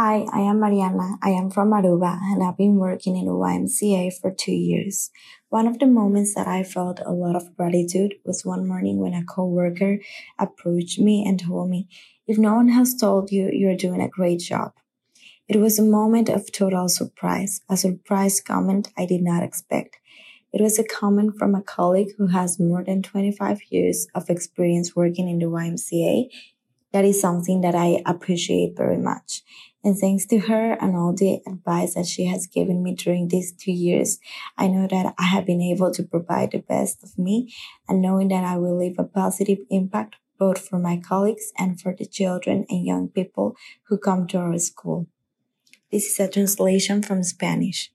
Hi, I am Mariana. I am from Aruba and I've been working in the YMCA for two years. One of the moments that I felt a lot of gratitude was one morning when a coworker approached me and told me, if no one has told you, you're doing a great job. It was a moment of total surprise, a surprise comment I did not expect. It was a comment from a colleague who has more than 25 years of experience working in the YMCA that is something that I appreciate very much. And thanks to her and all the advice that she has given me during these two years, I know that I have been able to provide the best of me and knowing that I will leave a positive impact both for my colleagues and for the children and young people who come to our school. This is a translation from Spanish.